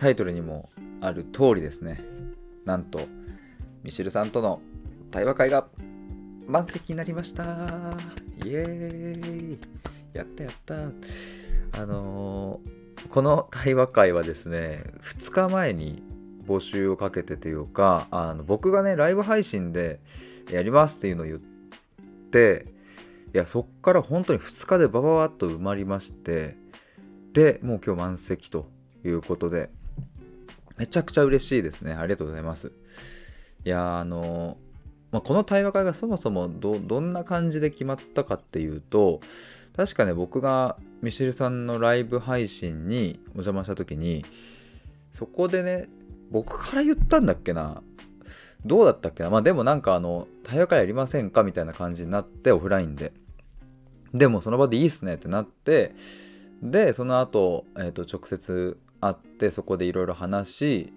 タイトルにもある通りですね。なんとミシルさんとの対話会が満席になりました。イエーイ。やったやった。あのー、この対話会はですね2日前に募集をかけてというかあの僕がねライブ配信でやりますっていうのを言っていやそっから本当に2日でバババッと埋まりましてでもう今日満席ということでめちゃくちゃ嬉しいですね。ありがとうございます。いやあのまあ、この対話会がそもそもどどんな感じで決まったかっていうと確かね僕がミシルさんのライブ配信にお邪魔した時にそこでね僕から言ったんだっけな？どうだったっけな？まあでもなんかあの対話会やりませんかみたいな感じになってオフラインで。でもその場でいいっすねってなってでその後、えーと直接会ってそこでいろいろ話し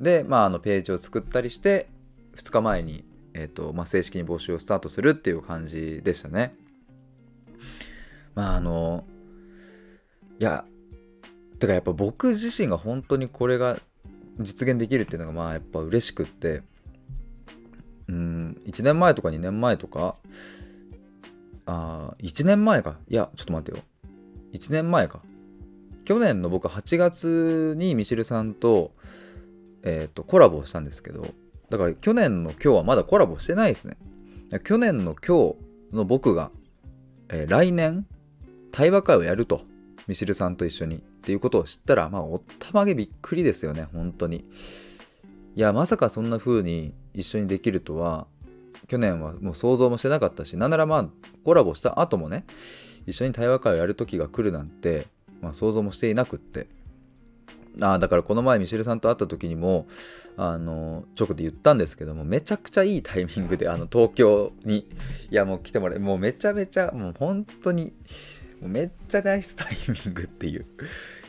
でまああのページを作ったりして2日前にえーとまあ、正式に募集をスタートするっていう感じでしたね。まああのいやてかやっぱ僕自身が本当にこれが実現できるっていうのがまあやっぱ嬉しくってうん1年前とか2年前とかあ1年前か。いやちょっと待ってよ。1年前か。去年の僕8月にミシルさんと,、えー、とコラボしたんですけどだから去年の今日はまだコラボしてないですね。去年の今日の僕が、えー、来年対話会をやると。ミシルさんと一緒にっていうことを知ったら、まあ、おったまげびっくりですよね、本当に。いや、まさかそんな風に一緒にできるとは、去年はもう想像もしてなかったし、なんならまあ、コラボした後もね、一緒に対話会をやる時が来るなんて、まあ、想像もしていなくって。あだからこの前ミシェルさんと会った時にもあの直で言ったんですけどもめちゃくちゃいいタイミングであの東京にいやもう来てもらえもうめちゃめちゃもう本当にもうめっちゃナイスタイミングっていう。い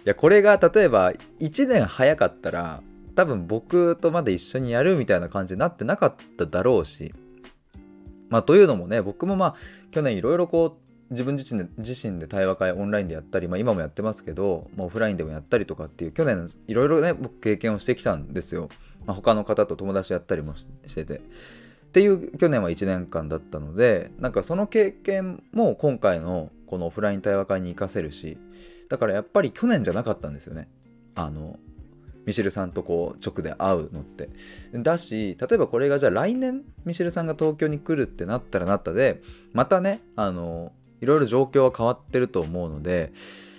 やこれが例えば1年早かったら多分僕とまだ一緒にやるみたいな感じになってなかっただろうし。まあというのもね僕もまあ去年いろいろこう自分自身で自身で対話会オンラインでやったり、まあ、今もやってますけど、まあ、オフラインでもやったりとかっていう去年いろいろね僕経験をしてきたんですよ、まあ、他の方と友達やったりもしてて。っていう去年は1年間だったのでなんかその経験も今回のこのオフライン対話会に活かせるしだからやっぱり去年じゃなかったんですよね。あのミシェルさんとこう直で会うのって。だし例えばこれがじゃあ来年ミシェルさんが東京に来るってなったらなったでまたねあのいろいろ状況は変わってると思うので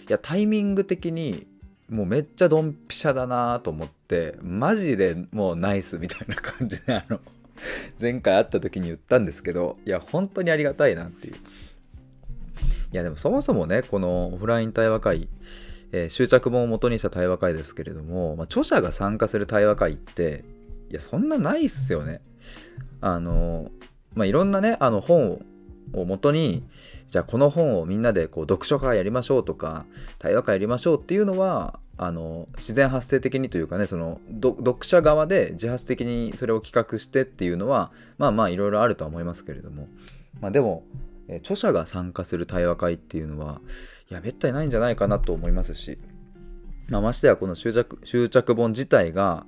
いやタイミング的にもうめっちゃドンピシャだなと思ってマジでもうナイスみたいな感じであの 前回会った時に言ったんですけどいや本当にありがたいなっていう。いやでもそもそもねこのオフライン対話会、えー、執着本を元にした対話会ですけれども、まあ、著者が参加する対話会っていやそんなないっすよね。あのまあいろんなねあの本を元にじゃあこの本をみんなでこう読書会やりましょうとか対話会やりましょうっていうのはあの自然発生的にというかねその読者側で自発的にそれを企画してっていうのはまあまあいろいろあるとは思いますけれども、まあ、でも、著者が参加する対話会っていうのはいやめったにないんじゃないかなと思いますし、まあ、ましてやこの執着執着本自体が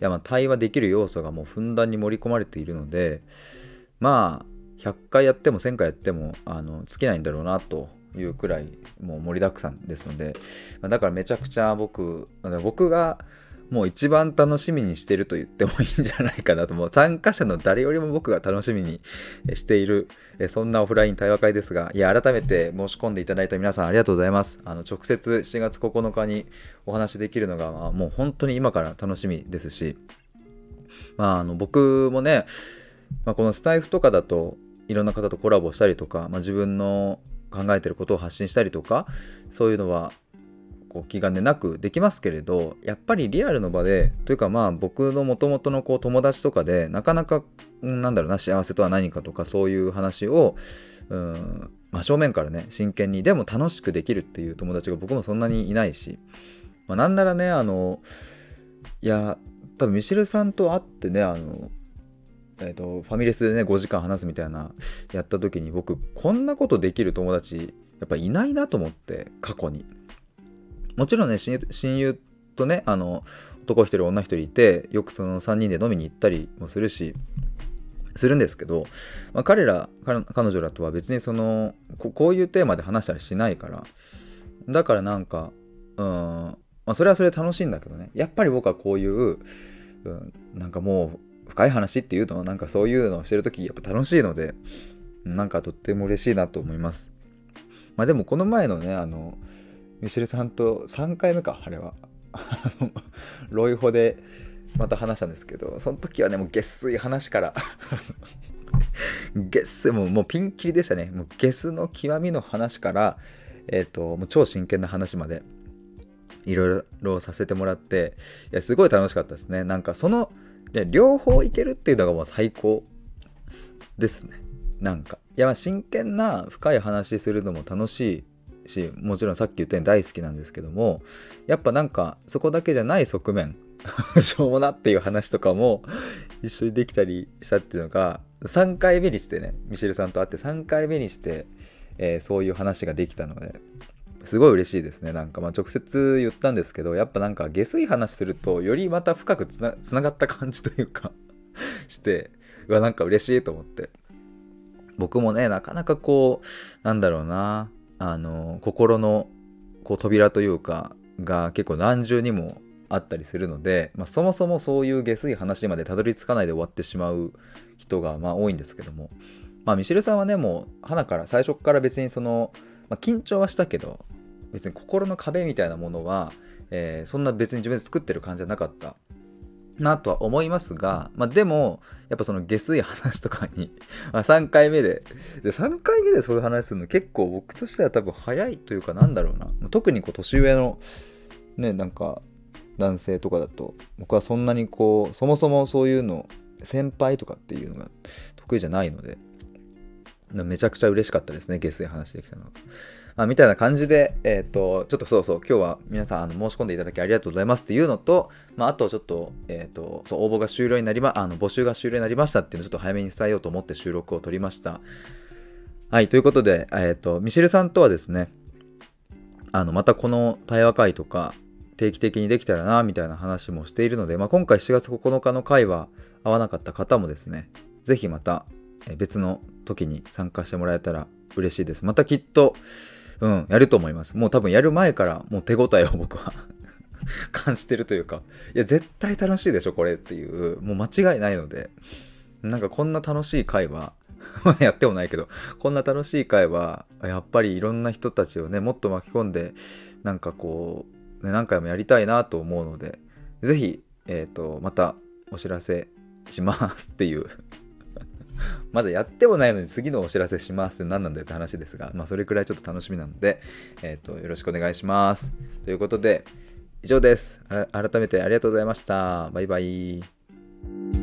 いやまあ対話できる要素がもうふんだんに盛り込まれているのでまあ100回やっても1000回やってもあの尽きないんだろうなというくらいもう盛りだくさんですのでだからめちゃくちゃ僕僕がもう一番楽しみにしてると言ってもいいんじゃないかなと。もう参加者の誰よりも僕が楽しみにしているそんなオフライン対話会ですがいや改めて申し込んでいただいた皆さんありがとうございます。あの直接7月9日にお話しできるのがもう本当に今から楽しみですしまああの僕もね、まあ、このスタイフとかだといろんな方とコラボしたりとか、まあ、自分の考えてることを発信したりとかそういうのはこう気兼ねなくできますけれどやっぱりリアルの場でというかまあ僕のもともとのこう友達とかでなかなかなんだろうな幸せとは何かとかそういう話をうん真正面からね真剣にでも楽しくできるっていう友達が僕もそんなにいないし、まあ、なんならねあのいや多分ミシェルさんと会ってねあのえーと、ファミレスでね5時間話すみたいなやった時に僕こんなことできる友達やっぱいないなと思って過去に。もちろんね親友とねあの男1人女1人いてよくその3人で飲みに行ったりもするしするんですけど、まあ、彼ら彼女らとは別にそのこういうテーマで話したりしないからだからなんかうん、まあ、それはそれで楽しいんだけどね。やっぱり僕はこういう、うん、なんかもう深い話っていうのはなんかそういうのをしてる時やっぱ楽しいのでなんかとっても嬉しいなと思います。まあでもこの前のねあのミシェルさんと3回目かあれは。ロイホでまた話したんですけどその時はねもう下水話から。ゲスもうもうピンキリでしたね。もうゲスの極みの話からえっ、ー、ともう超真剣な話までいろいろさせてもらっていやすごい楽しかったですね。なんかその両方いけるっていうのがもう最高ですね。なんか。いや真剣な深い話するのも楽しいしもちろんさっき言ったように大好きなんですけどもやっぱなんかそこだけじゃない側面 しょうもなっていう話とかも一緒にできたりしたっていうのが3回目にしてねミシェルさんと会って3回目にして、えー、そういう話ができたのですごい嬉しいですね。なんかまあ直接言ったんですけどやっぱなんか下水話するとよりまた深くつなつながった感じというか してうわなんか嬉しいと思って。僕もねなかなかこうなんだろうなあの心のこう扉というかが結構何重にもあったりするので、まあ、そもそもそういう下水話までたどり着かないで終わってしまう人がまあ多いんですけども、まあ、ミシェルさんはねもう花から最初から別にその、まあ、緊張はしたけど別に心の壁みたいなものは、えー、そんな別に自分で作ってる感じじゃなかったなとは思いますが、まあ、でもやっぱその下水話とかに ま3回目でで3回目でそういう話するの結構僕としては多分早いというかなんだろうな。特にこう年上のねなんか男性とかだと僕はそんなにこうそもそもそういうの先輩とかっていうのが得意じゃないのでめちゃくちゃ嬉しかったですね下水話できたのは。まあ、みたいな感じで、えっ、ー、と、ちょっとそうそう、今日は皆さんあの申し込んでいただきありがとうございますっていうのと、まあ、あとちょっと、えっ、ー、と、そう応募が終了になりま、あの、募集が終了になりましたっていうのをちょっと早めに伝えようと思って収録を取りました。はい、ということで、えっ、ー、と、ミシェルさんとはですね、あの、またこの対話会とか、定期的にできたらなみたいな話もしているので、まあ、今回7月9日の回は合わなかった方もですね是非また別の時に参加してもらえたら嬉しいです。またきっとうんやると思います。もう多分やる前からもう手応えを僕は 感じてるというかいや絶対楽しいでしょこれっていうもう間違いないのでなんかこんな楽しい回は やってもないけどこんな楽しい回はやっぱりいろんな人たちをねもっと巻き込んでなんかこうね、何回もやりたいなと思うので、ぜひ、えっ、ー、と、またお知らせしますっていう まだやってもないのに次のお知らせしますって何なんだよって話ですが、まあそれくらいちょっと楽しみなので、えっ、ー、と、よろしくお願いします。ということで、以上です。改めてありがとうございました。バイバイ。